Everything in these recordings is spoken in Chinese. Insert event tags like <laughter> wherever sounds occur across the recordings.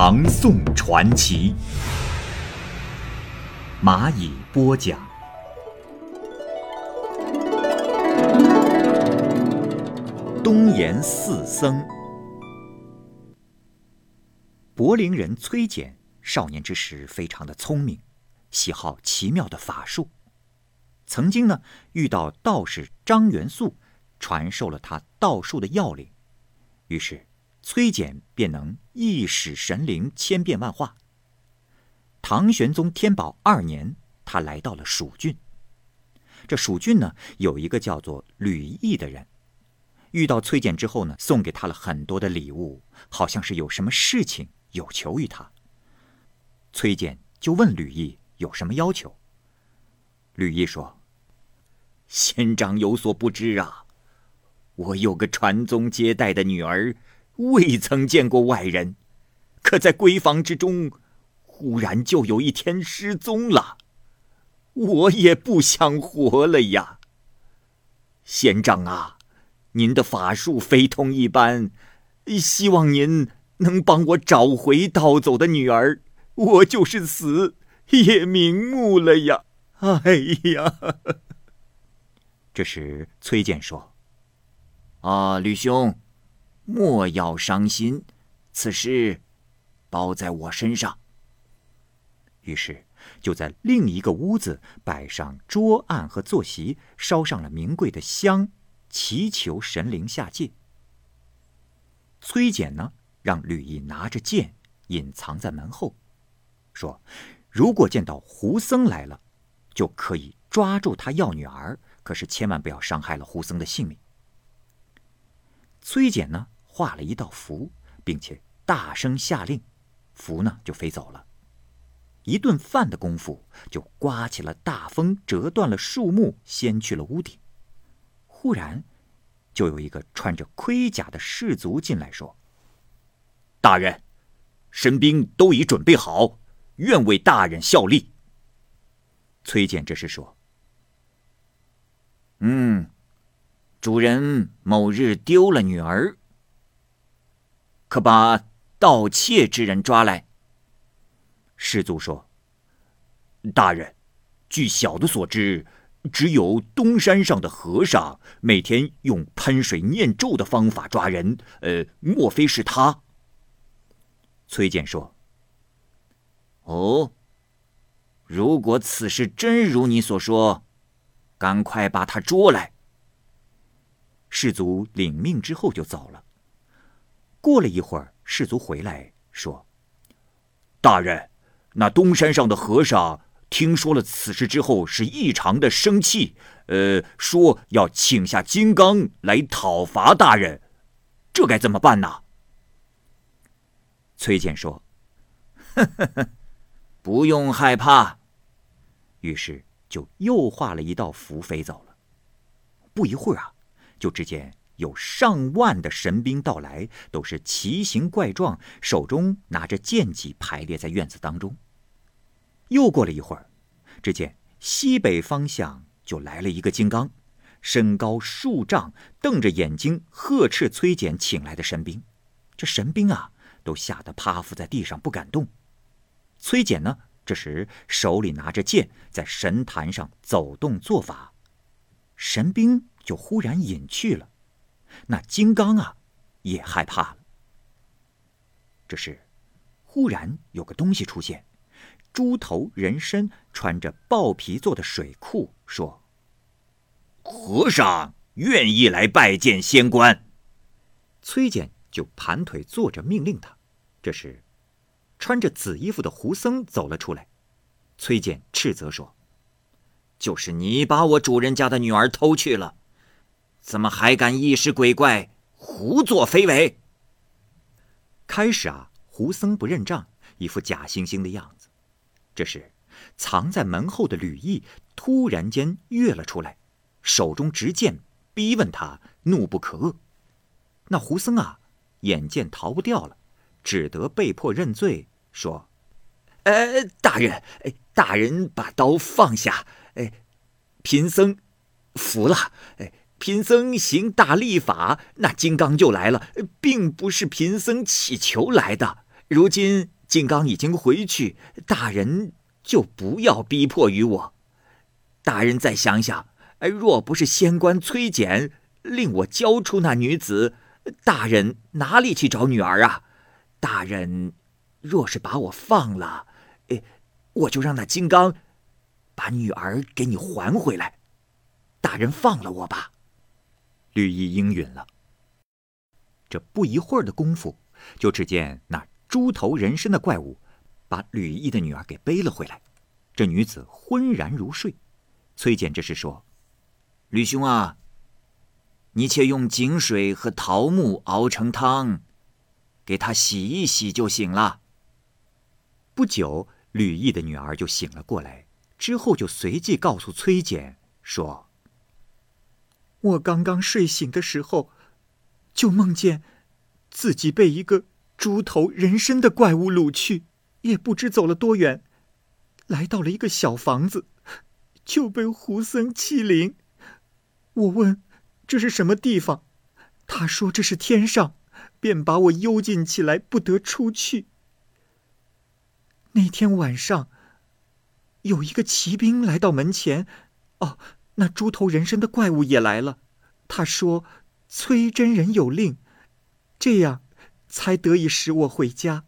唐宋传奇》，蚂蚁播讲。东岩四僧，柏林人崔简少年之时非常的聪明，喜好奇妙的法术。曾经呢遇到道士张元素。传授了他道术的要领，于是崔简便能一使神灵千变万化。唐玄宗天宝二年，他来到了蜀郡。这蜀郡呢，有一个叫做吕毅的人，遇到崔简之后呢，送给他了很多的礼物，好像是有什么事情有求于他。崔简就问吕毅有什么要求。吕毅说：“仙长有所不知啊。”我有个传宗接代的女儿，未曾见过外人，可在闺房之中，忽然就有一天失踪了，我也不想活了呀。仙长啊，您的法术非同一般，希望您能帮我找回盗走的女儿，我就是死也瞑目了呀！哎呀！<laughs> 这时崔健说。啊，吕兄，莫要伤心，此事包在我身上。于是，就在另一个屋子摆上桌案和坐席，烧上了名贵的香，祈求神灵下界。崔简呢，让吕毅拿着剑隐藏在门后，说：“如果见到胡僧来了，就可以抓住他要女儿，可是千万不要伤害了胡僧的性命。”崔简呢画了一道符，并且大声下令，符呢就飞走了。一顿饭的功夫，就刮起了大风，折断了树木，掀去了屋顶。忽然，就有一个穿着盔甲的士卒进来说：“大人，神兵都已准备好，愿为大人效力。”崔健这时说：“嗯。”主人某日丢了女儿，可把盗窃之人抓来。师祖说：“大人，据小的所知，只有东山上的和尚每天用喷水念咒的方法抓人。呃，莫非是他？”崔健说：“哦，如果此事真如你所说，赶快把他捉来。”士卒领命之后就走了。过了一会儿，士卒回来说：“大人，那东山上的和尚听说了此事之后，是异常的生气，呃，说要请下金刚来讨伐大人，这该怎么办呢？”崔健说：“呵呵呵，不用害怕。”于是就又画了一道符飞走了。不一会儿啊。就只见有上万的神兵到来，都是奇形怪状，手中拿着剑戟，排列在院子当中。又过了一会儿，只见西北方向就来了一个金刚，身高数丈，瞪着眼睛呵斥崔简请来的神兵。这神兵啊，都吓得趴伏在地上不敢动。崔简呢，这时手里拿着剑，在神坛上走动做法。神兵。就忽然隐去了，那金刚啊，也害怕了。这时，忽然有个东西出现，猪头人身，穿着豹皮做的水裤，说：“和尚愿意来拜见仙官。”崔健就盘腿坐着，命令他。这时，穿着紫衣服的胡僧走了出来，崔健斥责说：“就是你把我主人家的女儿偷去了。”怎么还敢异事鬼怪、胡作非为？开始啊，胡僧不认账，一副假惺惺的样子。这时，藏在门后的吕毅突然间跃了出来，手中执剑逼问他，怒不可遏。那胡僧啊，眼见逃不掉了，只得被迫认罪，说：“呃，大人，大人把刀放下，哎，贫僧服了。哎，贫僧行大力法，那金刚就来了，并不是贫僧乞求来的。如今金刚已经回去，大人。”就不要逼迫于我，大人再想想，若不是仙官崔简令我交出那女子，大人哪里去找女儿啊？大人若是把我放了，哎，我就让那金刚把女儿给你还回来。大人放了我吧。绿衣应允了。这不一会儿的功夫，就只见那猪头人身的怪物。把吕毅的女儿给背了回来，这女子昏然如睡。崔简这时说：“吕兄啊，你且用井水和桃木熬成汤，给她洗一洗就行了。”不久，吕毅的女儿就醒了过来，之后就随即告诉崔简说：“我刚刚睡醒的时候，就梦见自己被一个猪头人身的怪物掳去。”也不知走了多远，来到了一个小房子，就被胡僧欺凌。我问这是什么地方，他说这是天上，便把我幽禁起来，不得出去。那天晚上，有一个骑兵来到门前，哦，那猪头人身的怪物也来了。他说崔真人有令，这样才得以使我回家。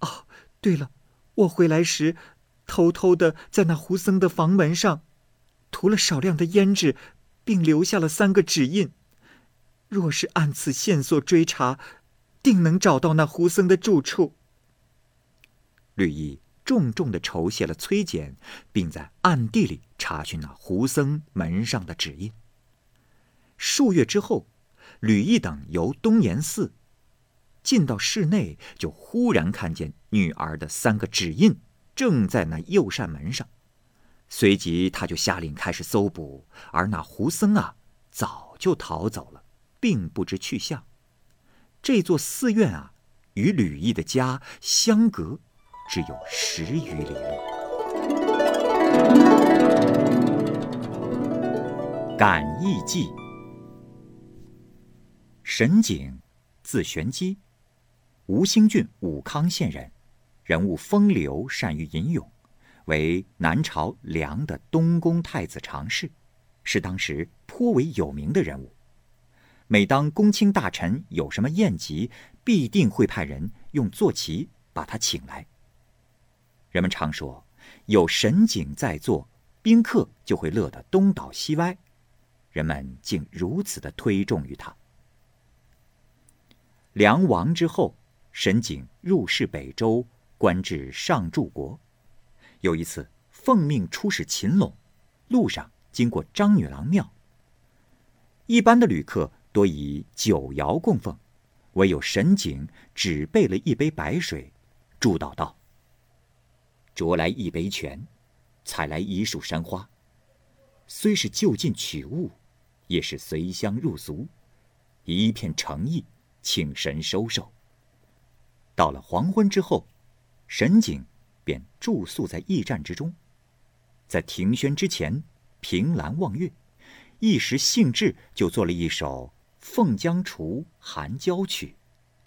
哦对了，我回来时，偷偷的在那胡僧的房门上涂了少量的胭脂，并留下了三个指印。若是按此线索追查，定能找到那胡僧的住处。绿衣重重的酬谢了崔简，并在暗地里查询那胡僧门上的指印。数月之后，吕毅等由东岩寺。进到室内，就忽然看见女儿的三个指印正在那右扇门上，随即他就下令开始搜捕，而那胡僧啊，早就逃走了，并不知去向。这座寺院啊，与吕毅的家相隔只有十余里路。感义记，沈景，字玄机。吴兴郡武康县人，人物风流，善于吟咏，为南朝梁的东宫太子常侍，是当时颇为有名的人物。每当公卿大臣有什么宴集，必定会派人用坐骑把他请来。人们常说，有神景在座，宾客就会乐得东倒西歪。人们竟如此的推重于他。梁亡之后。沈景入仕北周，官至上柱国。有一次奉命出使秦陇，路上经过张女郎庙。一般的旅客多以酒肴供奉，唯有沈景只备了一杯白水，祝祷道：“酌来一杯泉，采来一束山花。虽是就近取物，也是随香入俗，一片诚意，请神收受。”到了黄昏之后，沈景便住宿在驿站之中，在庭轩之前凭栏望月，一时兴致就做了一首《凤江厨寒娇曲》，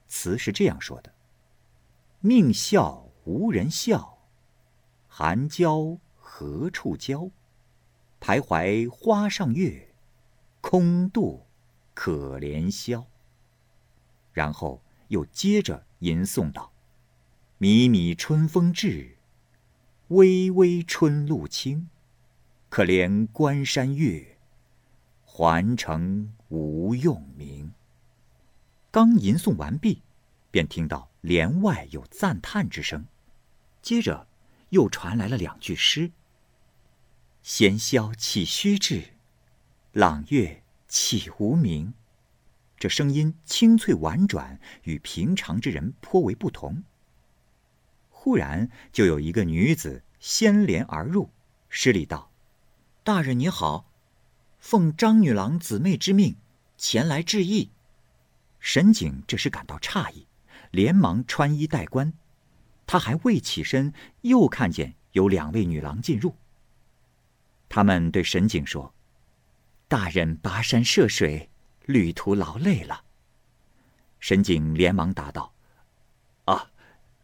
词是这样说的：“命笑无人笑，寒娇何处娇？徘徊花上月，空度可怜宵。”然后又接着。吟诵道：“靡靡春风至，微微春露清。可怜关山月，环城无用名。”刚吟诵完毕，便听到帘外有赞叹之声，接着又传来了两句诗：“闲宵岂须至，朗月岂无名。”这声音清脆婉转，与平常之人颇为不同。忽然就有一个女子掀帘而入，施礼道：“大人你好，奉张女郎姊妹之命，前来致意。”沈景这时感到诧异，连忙穿衣戴冠。他还未起身，又看见有两位女郎进入。他们对沈景说：“大人跋山涉水，旅途劳累了。”沈景连忙答道：“啊，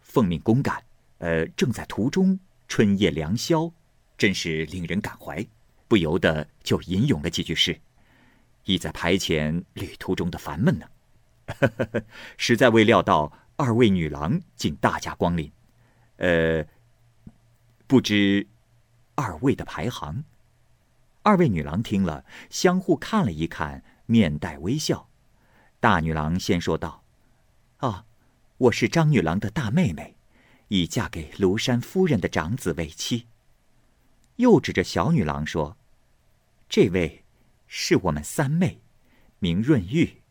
奉命公干，呃，正在途中，春夜良宵，真是令人感怀，不由得就吟咏了几句诗，意在排遣旅途中的烦闷呢。<laughs> 实在未料到。”二位女郎竟大驾光临，呃，不知二位的排行。二位女郎听了，相互看了一看，面带微笑。大女郎先说道：“哦，我是张女郎的大妹妹，已嫁给庐山夫人的长子为妻。”又指着小女郎说：“这位是我们三妹，名润玉。”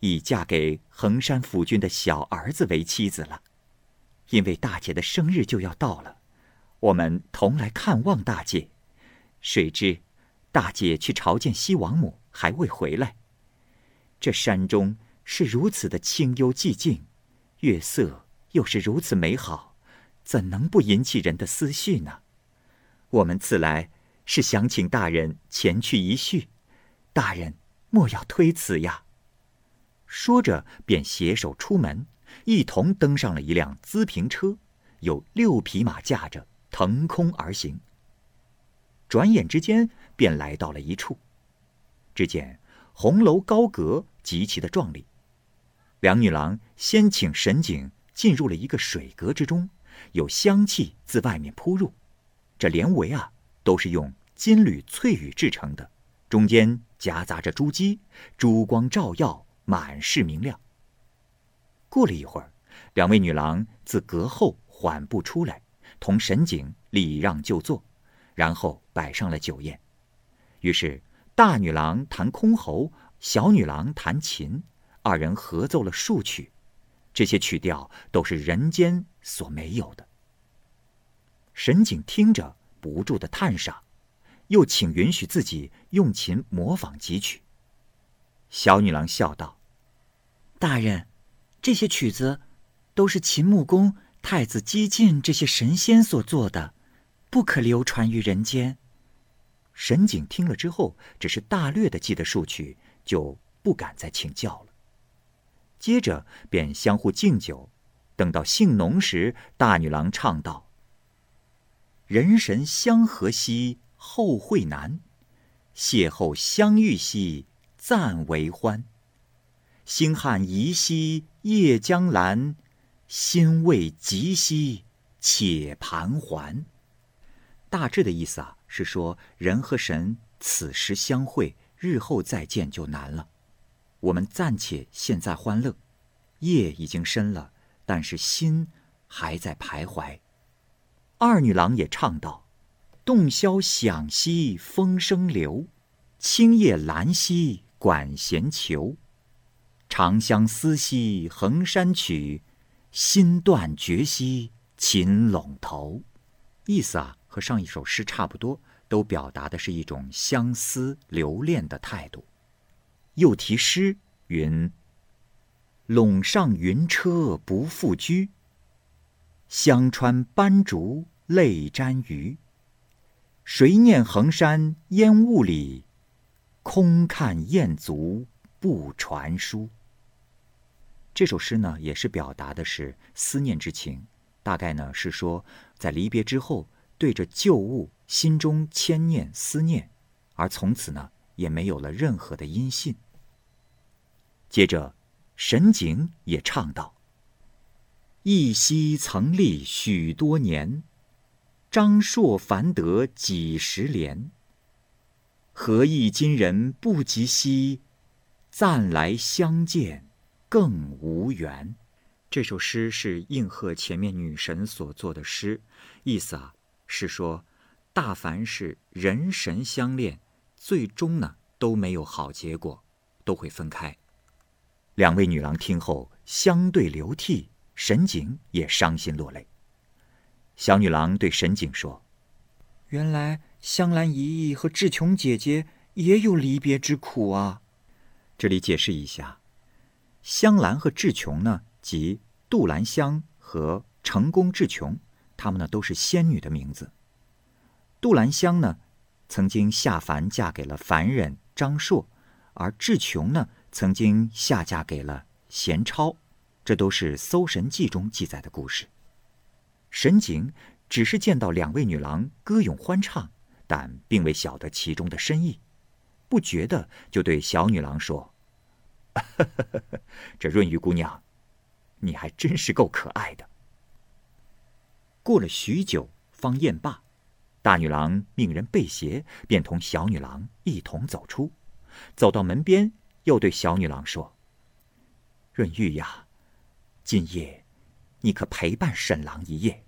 已嫁给衡山府君的小儿子为妻子了，因为大姐的生日就要到了，我们同来看望大姐。谁知大姐去朝见西王母，还未回来。这山中是如此的清幽寂静，月色又是如此美好，怎能不引起人的思绪呢？我们此来是想请大人前去一叙，大人莫要推辞呀。说着，便携手出门，一同登上了一辆资平车，有六匹马驾着，腾空而行。转眼之间，便来到了一处，只见红楼高阁，极其的壮丽。两女郎先请沈景进入了一个水阁之中，有香气自外面扑入。这帘围啊，都是用金缕翠羽制成的，中间夹杂着珠玑，珠光照耀。满是明亮。过了一会儿，两位女郎自阁后缓步出来，同沈景礼让就坐，然后摆上了酒宴。于是大女郎弹箜篌，小女郎弹琴，二人合奏了数曲。这些曲调都是人间所没有的。沈景听着不住的叹赏，又请允许自己用琴模仿几曲。小女郎笑道。大人，这些曲子都是秦穆公、太子姬晋这些神仙所做的，不可流传于人间。沈景听了之后，只是大略的记得数曲，就不敢再请教了。接着便相互敬酒，等到兴浓时，大女郎唱道：“人神相合兮后会难，邂逅相遇兮暂为欢。”星汉移兮夜将阑，心未及兮且盘桓。大致的意思啊，是说人和神此时相会，日后再见就难了。我们暂且现在欢乐，夜已经深了，但是心还在徘徊。二女郎也唱道：“洞箫响兮风声流，青叶阑兮管弦求。”长相思兮衡山曲，心断绝兮秦陇头。意思啊，和上一首诗差不多，都表达的是一种相思留恋的态度。又题诗云：“陇上云车不复居，香川斑竹泪沾鱼。谁念衡山烟雾里，空看雁足不传书。”这首诗呢，也是表达的是思念之情，大概呢是说，在离别之后，对着旧物心中牵念思念，而从此呢也没有了任何的音信。接着，沈景也唱道：“一夕曾历许多年，张硕繁得几十连。何意今人不及兮，暂来相见。”更无缘。这首诗是应和前面女神所作的诗，意思啊是说，大凡是人神相恋，最终呢都没有好结果，都会分开。两位女郎听后相对流涕，沈景也伤心落泪。小女郎对沈景说：“原来香兰姨姨和志琼姐姐也有离别之苦啊。”这里解释一下，香兰和志琼呢，即杜兰香和成功志琼，她们呢都是仙女的名字。杜兰香呢，曾经下凡嫁给了凡人张硕，而志琼呢，曾经下嫁给了贤超，这都是《搜神记》中记载的故事。沈景只是见到两位女郎歌咏欢唱，但并未晓得其中的深意。不觉的就对小女郎说：“ <laughs> 这润玉姑娘，你还真是够可爱的。”过了许久，方宴罢，大女郎命人备鞋，便同小女郎一同走出。走到门边，又对小女郎说：“润玉呀，今夜你可陪伴沈郎一夜。”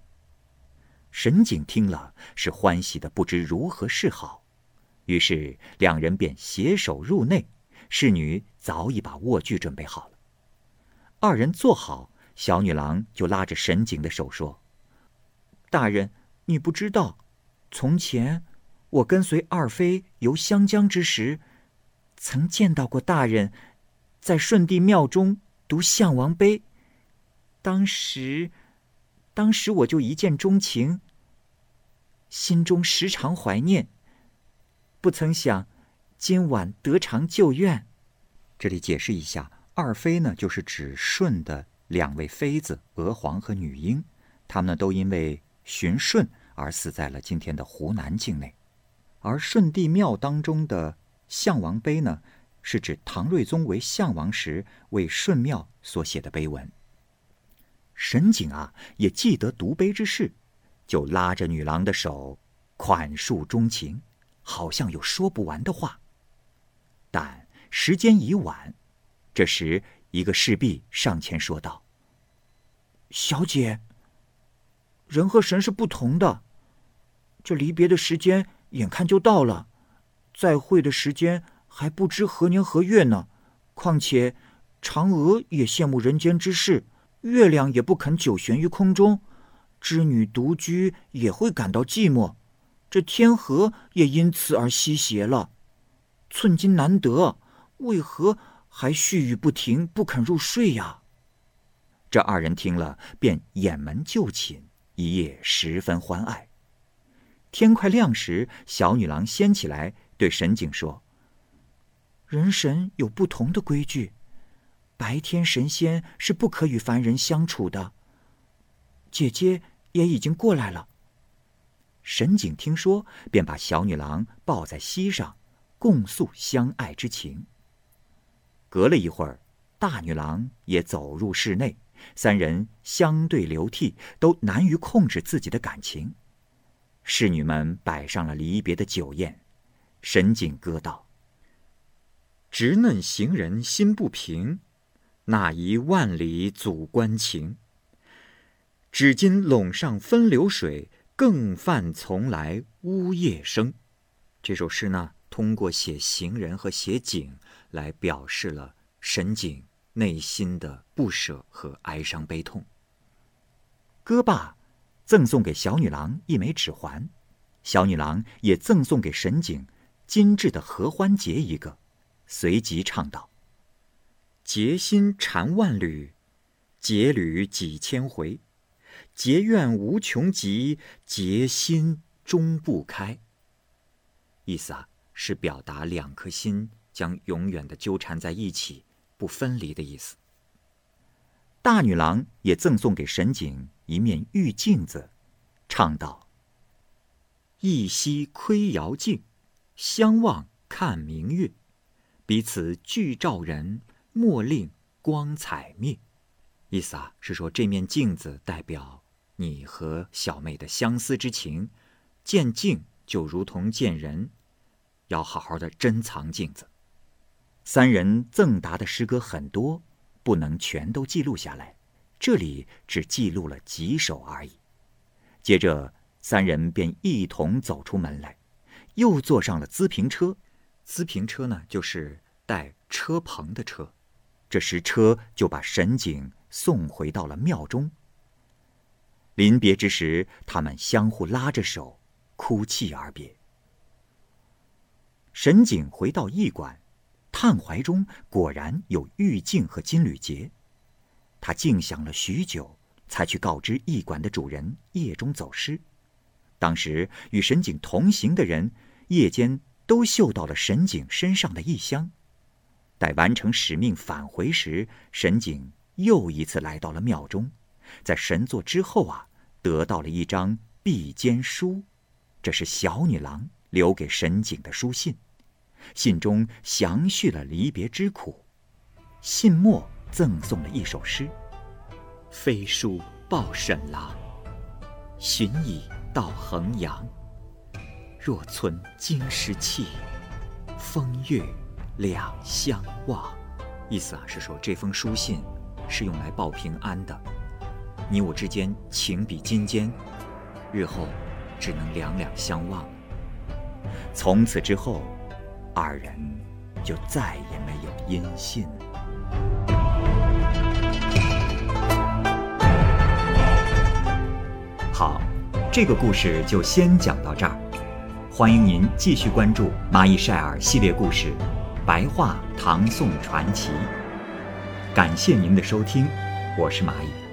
沈景听了，是欢喜的不知如何是好。于是两人便携手入内，侍女早已把卧具准备好了。二人坐好，小女郎就拉着沈景的手说：“大人，你不知道，从前我跟随二妃游湘江之时，曾见到过大人，在顺帝庙中读《项王碑》。当时，当时我就一见钟情，心中时常怀念。”不曾想，今晚得偿旧愿。这里解释一下，二妃呢，就是指舜的两位妃子娥皇和女英，她们呢都因为寻舜而死在了今天的湖南境内。而舜帝庙当中的项王碑呢，是指唐睿宗为项王时为舜庙所写的碑文。沈景啊，也记得读碑之事，就拉着女郎的手，款述衷情。好像有说不完的话，但时间已晚。这时，一个侍婢上前说道：“小姐，人和神是不同的，这离别的时间眼看就到了，再会的时间还不知何年何月呢。况且，嫦娥也羡慕人间之事，月亮也不肯久悬于空中，织女独居也会感到寂寞。”这天河也因此而西斜了，寸金难得，为何还絮语不停，不肯入睡呀？这二人听了，便掩门就寝，一夜十分欢爱。天快亮时，小女郎掀起来，对神景说：“人神有不同的规矩，白天神仙是不可与凡人相处的。姐姐也已经过来了。”神景听说，便把小女郎抱在膝上，共诉相爱之情。隔了一会儿，大女郎也走入室内，三人相对流涕，都难于控制自己的感情。侍女们摆上了离别的酒宴，沈景歌道：“直嫩行人心不平，那一万里阻关情。只今陇上分流水。”更犯从来呜咽声，这首诗呢，通过写行人和写景来表示了沈景内心的不舍和哀伤悲痛。歌罢，赠送给小女郎一枚指环，小女郎也赠送给沈景精致的合欢结一个，随即唱道：“结心缠万缕，结缕几千回。”结怨无穷极，结心终不开。意思啊，是表达两颗心将永远的纠缠在一起，不分离的意思。大女郎也赠送给沈景一面玉镜子，唱道：“一夕窥瑶镜，相望看明月，彼此俱照人，莫令光彩灭。”意思啊，是说这面镜子代表你和小妹的相思之情，见镜就如同见人，要好好的珍藏镜子。三人赠答的诗歌很多，不能全都记录下来，这里只记录了几首而已。接着，三人便一同走出门来，又坐上了资平车。资平车呢，就是带车棚的车。这时，车就把沈景。送回到了庙中。临别之时，他们相互拉着手，哭泣而别。沈景回到驿馆，探怀中果然有玉镜和金缕结。他静想了许久，才去告知驿馆的主人夜中走失。当时与沈景同行的人夜间都嗅到了沈景身上的异香。待完成使命返回时，沈景又一次来到了庙中，在神座之后啊，得到了一张壁笺书，这是小女郎留给沈景的书信。信中详叙了离别之苦，信末赠送了一首诗：“飞书报沈郎，寻已到衡阳。若存京师气，风月两相望。”意思啊是说这封书信是用来报平安的，你我之间情比金坚，日后只能两两相望。从此之后。二人就再也没有音信。好，这个故事就先讲到这儿。欢迎您继续关注《蚂蚁晒尔》系列故事《白话唐宋传奇》。感谢您的收听，我是蚂蚁。